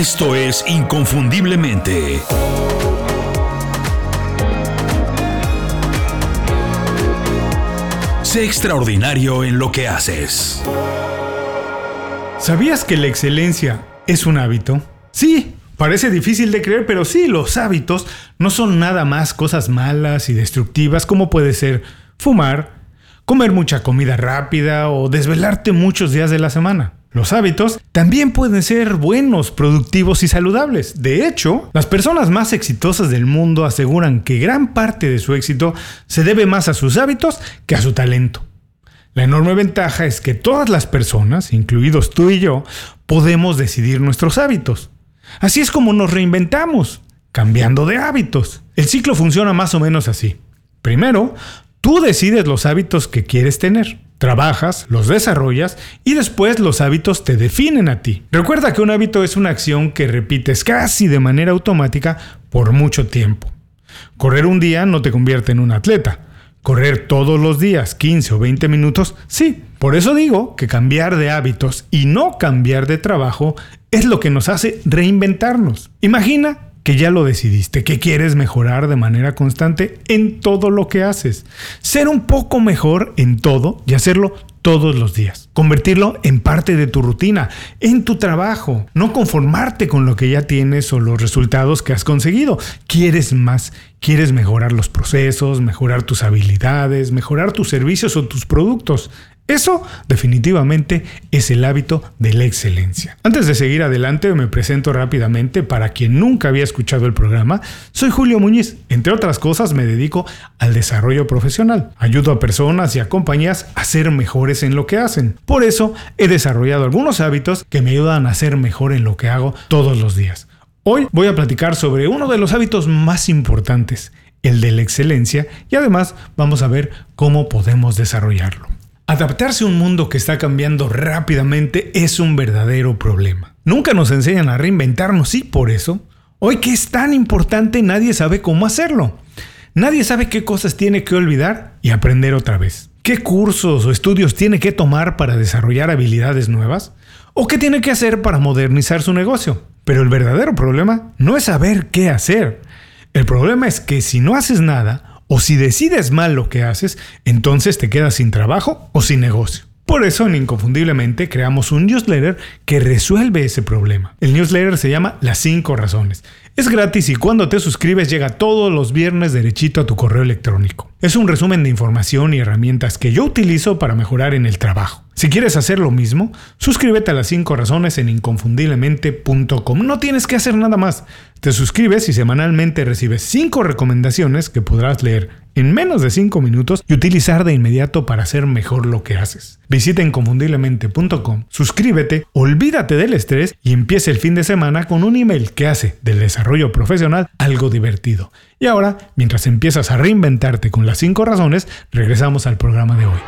Esto es Inconfundiblemente. Sé extraordinario en lo que haces. ¿Sabías que la excelencia es un hábito? Sí, parece difícil de creer, pero sí, los hábitos no son nada más cosas malas y destructivas como puede ser fumar, comer mucha comida rápida o desvelarte muchos días de la semana. Los hábitos también pueden ser buenos, productivos y saludables. De hecho, las personas más exitosas del mundo aseguran que gran parte de su éxito se debe más a sus hábitos que a su talento. La enorme ventaja es que todas las personas, incluidos tú y yo, podemos decidir nuestros hábitos. Así es como nos reinventamos, cambiando de hábitos. El ciclo funciona más o menos así. Primero, tú decides los hábitos que quieres tener. Trabajas, los desarrollas y después los hábitos te definen a ti. Recuerda que un hábito es una acción que repites casi de manera automática por mucho tiempo. Correr un día no te convierte en un atleta. Correr todos los días 15 o 20 minutos, sí. Por eso digo que cambiar de hábitos y no cambiar de trabajo es lo que nos hace reinventarnos. Imagina que ya lo decidiste, que quieres mejorar de manera constante en todo lo que haces. Ser un poco mejor en todo y hacerlo todos los días. Convertirlo en parte de tu rutina, en tu trabajo. No conformarte con lo que ya tienes o los resultados que has conseguido. Quieres más. Quieres mejorar los procesos, mejorar tus habilidades, mejorar tus servicios o tus productos. Eso definitivamente es el hábito de la excelencia. Antes de seguir adelante me presento rápidamente para quien nunca había escuchado el programa. Soy Julio Muñiz. Entre otras cosas me dedico al desarrollo profesional. Ayudo a personas y a compañías a ser mejores en lo que hacen. Por eso he desarrollado algunos hábitos que me ayudan a ser mejor en lo que hago todos los días. Hoy voy a platicar sobre uno de los hábitos más importantes, el de la excelencia, y además vamos a ver cómo podemos desarrollarlo. Adaptarse a un mundo que está cambiando rápidamente es un verdadero problema. Nunca nos enseñan a reinventarnos y por eso, hoy que es tan importante nadie sabe cómo hacerlo. Nadie sabe qué cosas tiene que olvidar y aprender otra vez. ¿Qué cursos o estudios tiene que tomar para desarrollar habilidades nuevas? ¿O qué tiene que hacer para modernizar su negocio? Pero el verdadero problema no es saber qué hacer. El problema es que si no haces nada, o si decides mal lo que haces, entonces te quedas sin trabajo o sin negocio. Por eso en Inconfundiblemente creamos un newsletter que resuelve ese problema. El newsletter se llama Las 5 Razones. Es gratis y cuando te suscribes llega todos los viernes derechito a tu correo electrónico. Es un resumen de información y herramientas que yo utilizo para mejorar en el trabajo. Si quieres hacer lo mismo, suscríbete a las 5 razones en inconfundiblemente.com. No tienes que hacer nada más. Te suscribes y semanalmente recibes 5 recomendaciones que podrás leer en menos de 5 minutos y utilizar de inmediato para hacer mejor lo que haces. Visita inconfundiblemente.com, suscríbete, olvídate del estrés y empieza el fin de semana con un email que hace del desarrollo profesional algo divertido. Y ahora, mientras empiezas a reinventarte con las 5 razones, regresamos al programa de hoy.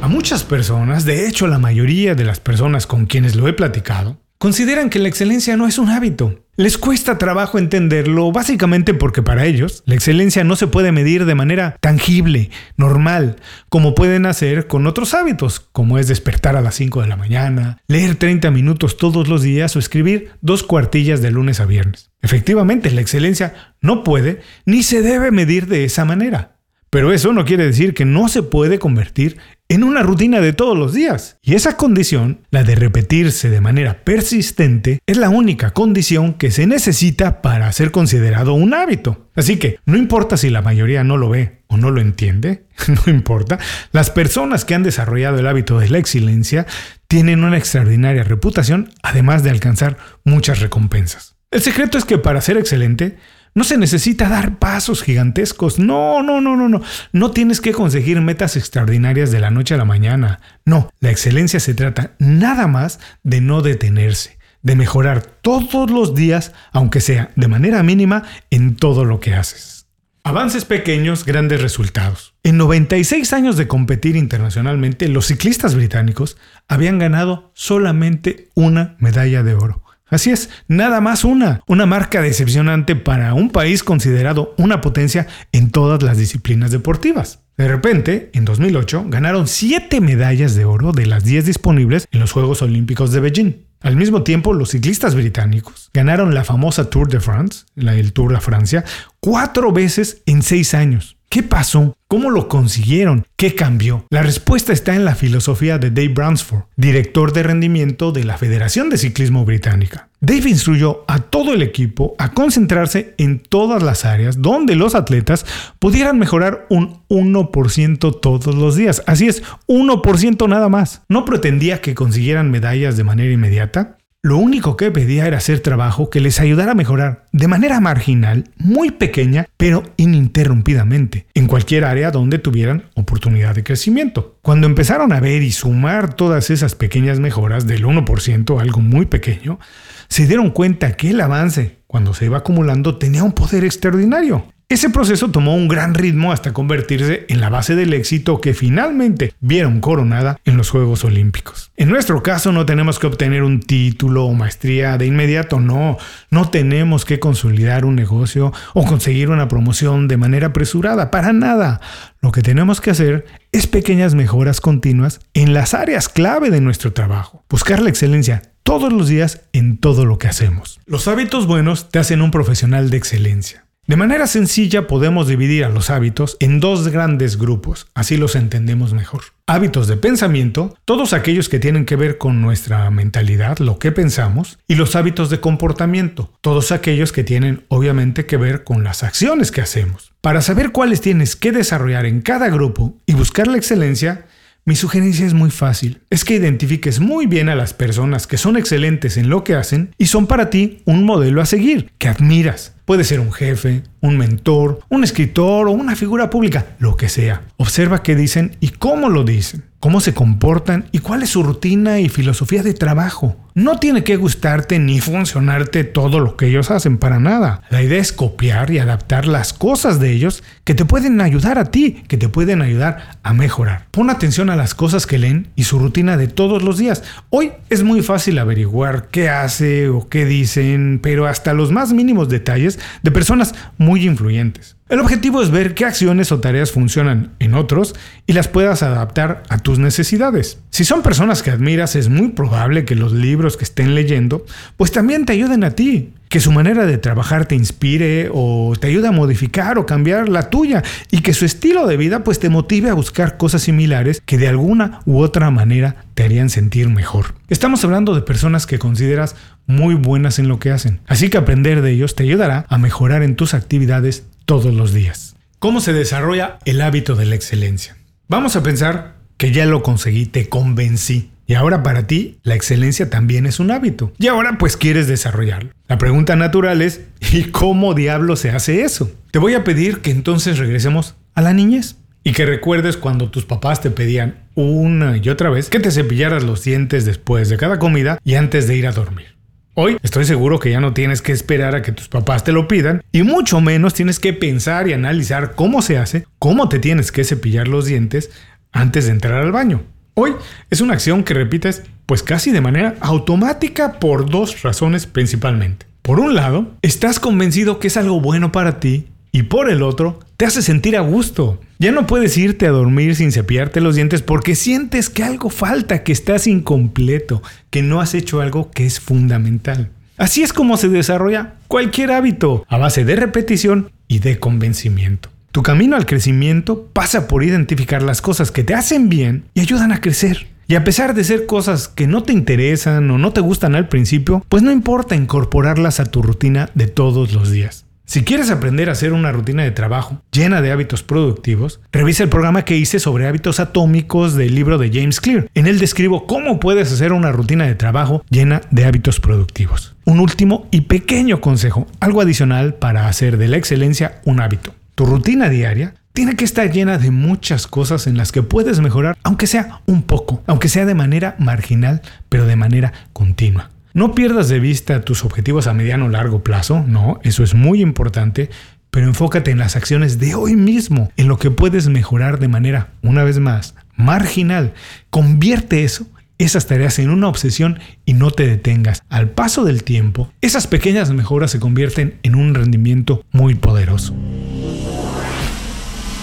A muchas personas, de hecho la mayoría de las personas con quienes lo he platicado, consideran que la excelencia no es un hábito. Les cuesta trabajo entenderlo básicamente porque para ellos la excelencia no se puede medir de manera tangible, normal, como pueden hacer con otros hábitos, como es despertar a las 5 de la mañana, leer 30 minutos todos los días o escribir dos cuartillas de lunes a viernes. Efectivamente, la excelencia no puede ni se debe medir de esa manera. Pero eso no quiere decir que no se puede convertir en una rutina de todos los días. Y esa condición, la de repetirse de manera persistente, es la única condición que se necesita para ser considerado un hábito. Así que no importa si la mayoría no lo ve o no lo entiende, no importa, las personas que han desarrollado el hábito de la excelencia tienen una extraordinaria reputación, además de alcanzar muchas recompensas. El secreto es que para ser excelente, no se necesita dar pasos gigantescos. No, no, no, no, no. No tienes que conseguir metas extraordinarias de la noche a la mañana. No, la excelencia se trata nada más de no detenerse, de mejorar todos los días, aunque sea de manera mínima, en todo lo que haces. Avances pequeños, grandes resultados. En 96 años de competir internacionalmente, los ciclistas británicos habían ganado solamente una medalla de oro. Así es, nada más una, una marca decepcionante para un país considerado una potencia en todas las disciplinas deportivas. De repente, en 2008, ganaron 7 medallas de oro de las 10 disponibles en los Juegos Olímpicos de Beijing. Al mismo tiempo, los ciclistas británicos ganaron la famosa Tour de France, el Tour de Francia, cuatro veces en seis años. ¿Qué pasó? ¿Cómo lo consiguieron? ¿Qué cambió? La respuesta está en la filosofía de Dave Bransford, director de rendimiento de la Federación de Ciclismo Británica. Dave instruyó a todo el equipo a concentrarse en todas las áreas donde los atletas pudieran mejorar un 1% todos los días. Así es, 1% nada más. No pretendía que consiguieran medallas de manera inmediata, lo único que pedía era hacer trabajo que les ayudara a mejorar de manera marginal, muy pequeña, pero ininterrumpidamente, en cualquier área donde tuvieran oportunidad de crecimiento. Cuando empezaron a ver y sumar todas esas pequeñas mejoras del 1%, algo muy pequeño, se dieron cuenta que el avance, cuando se iba acumulando, tenía un poder extraordinario. Ese proceso tomó un gran ritmo hasta convertirse en la base del éxito que finalmente vieron coronada en los Juegos Olímpicos. En nuestro caso no tenemos que obtener un título o maestría de inmediato, no, no tenemos que consolidar un negocio o conseguir una promoción de manera apresurada, para nada. Lo que tenemos que hacer es pequeñas mejoras continuas en las áreas clave de nuestro trabajo. Buscar la excelencia todos los días en todo lo que hacemos. Los hábitos buenos te hacen un profesional de excelencia. De manera sencilla podemos dividir a los hábitos en dos grandes grupos, así los entendemos mejor. Hábitos de pensamiento, todos aquellos que tienen que ver con nuestra mentalidad, lo que pensamos, y los hábitos de comportamiento, todos aquellos que tienen obviamente que ver con las acciones que hacemos. Para saber cuáles tienes que desarrollar en cada grupo y buscar la excelencia, mi sugerencia es muy fácil. Es que identifiques muy bien a las personas que son excelentes en lo que hacen y son para ti un modelo a seguir, que admiras. Puede ser un jefe, un mentor, un escritor o una figura pública, lo que sea. Observa qué dicen y cómo lo dicen cómo se comportan y cuál es su rutina y filosofía de trabajo. No tiene que gustarte ni funcionarte todo lo que ellos hacen para nada. La idea es copiar y adaptar las cosas de ellos que te pueden ayudar a ti, que te pueden ayudar a mejorar. Pon atención a las cosas que leen y su rutina de todos los días. Hoy es muy fácil averiguar qué hace o qué dicen, pero hasta los más mínimos detalles de personas muy influyentes. El objetivo es ver qué acciones o tareas funcionan en otros y las puedas adaptar a tus necesidades. Si son personas que admiras, es muy probable que los libros que estén leyendo pues también te ayuden a ti que su manera de trabajar te inspire o te ayude a modificar o cambiar la tuya y que su estilo de vida pues te motive a buscar cosas similares que de alguna u otra manera te harían sentir mejor. Estamos hablando de personas que consideras muy buenas en lo que hacen, así que aprender de ellos te ayudará a mejorar en tus actividades todos los días. ¿Cómo se desarrolla el hábito de la excelencia? Vamos a pensar que ya lo conseguí, te convencí. Y ahora para ti, la excelencia también es un hábito. Y ahora pues quieres desarrollarlo. La pregunta natural es, ¿y cómo diablo se hace eso? Te voy a pedir que entonces regresemos a la niñez. Y que recuerdes cuando tus papás te pedían una y otra vez que te cepillaras los dientes después de cada comida y antes de ir a dormir. Hoy estoy seguro que ya no tienes que esperar a que tus papás te lo pidan y mucho menos tienes que pensar y analizar cómo se hace, cómo te tienes que cepillar los dientes antes de entrar al baño. Hoy es una acción que repites pues casi de manera automática por dos razones principalmente. Por un lado, estás convencido que es algo bueno para ti y por el otro, te hace sentir a gusto. Ya no puedes irte a dormir sin cepillarte los dientes porque sientes que algo falta, que estás incompleto, que no has hecho algo que es fundamental. Así es como se desarrolla cualquier hábito, a base de repetición y de convencimiento. Tu camino al crecimiento pasa por identificar las cosas que te hacen bien y ayudan a crecer. Y a pesar de ser cosas que no te interesan o no te gustan al principio, pues no importa incorporarlas a tu rutina de todos los días. Si quieres aprender a hacer una rutina de trabajo llena de hábitos productivos, revisa el programa que hice sobre hábitos atómicos del libro de James Clear. En él describo cómo puedes hacer una rutina de trabajo llena de hábitos productivos. Un último y pequeño consejo, algo adicional para hacer de la excelencia un hábito. Tu rutina diaria tiene que estar llena de muchas cosas en las que puedes mejorar, aunque sea un poco, aunque sea de manera marginal, pero de manera continua. No pierdas de vista tus objetivos a mediano o largo plazo, no, eso es muy importante, pero enfócate en las acciones de hoy mismo, en lo que puedes mejorar de manera, una vez más, marginal. Convierte eso esas tareas en una obsesión y no te detengas. Al paso del tiempo, esas pequeñas mejoras se convierten en un rendimiento muy poderoso.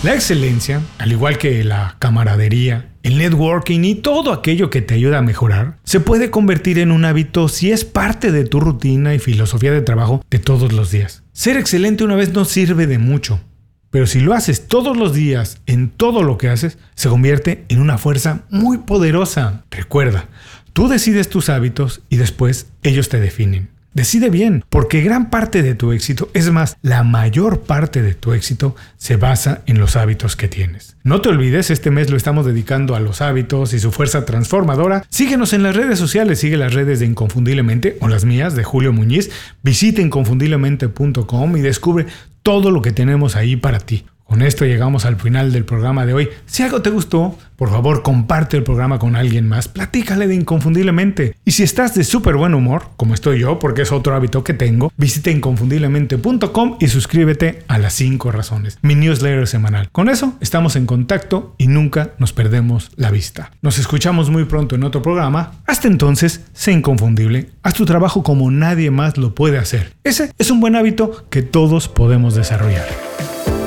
La excelencia, al igual que la camaradería, el networking y todo aquello que te ayuda a mejorar, se puede convertir en un hábito si es parte de tu rutina y filosofía de trabajo de todos los días. Ser excelente una vez no sirve de mucho, pero si lo haces todos los días en todo lo que haces, se convierte en una fuerza muy poderosa. Recuerda, tú decides tus hábitos y después ellos te definen. Decide bien, porque gran parte de tu éxito, es más, la mayor parte de tu éxito, se basa en los hábitos que tienes. No te olvides, este mes lo estamos dedicando a los hábitos y su fuerza transformadora. Síguenos en las redes sociales, sigue las redes de Inconfundiblemente o las mías de Julio Muñiz. Visita inconfundiblemente.com y descubre todo lo que tenemos ahí para ti. Con esto llegamos al final del programa de hoy. Si algo te gustó, por favor comparte el programa con alguien más, platícale de inconfundiblemente. Y si estás de súper buen humor, como estoy yo, porque es otro hábito que tengo, visita inconfundiblemente.com y suscríbete a las 5 razones, mi newsletter semanal. Con eso estamos en contacto y nunca nos perdemos la vista. Nos escuchamos muy pronto en otro programa. Hasta entonces, sé inconfundible, haz tu trabajo como nadie más lo puede hacer. Ese es un buen hábito que todos podemos desarrollar.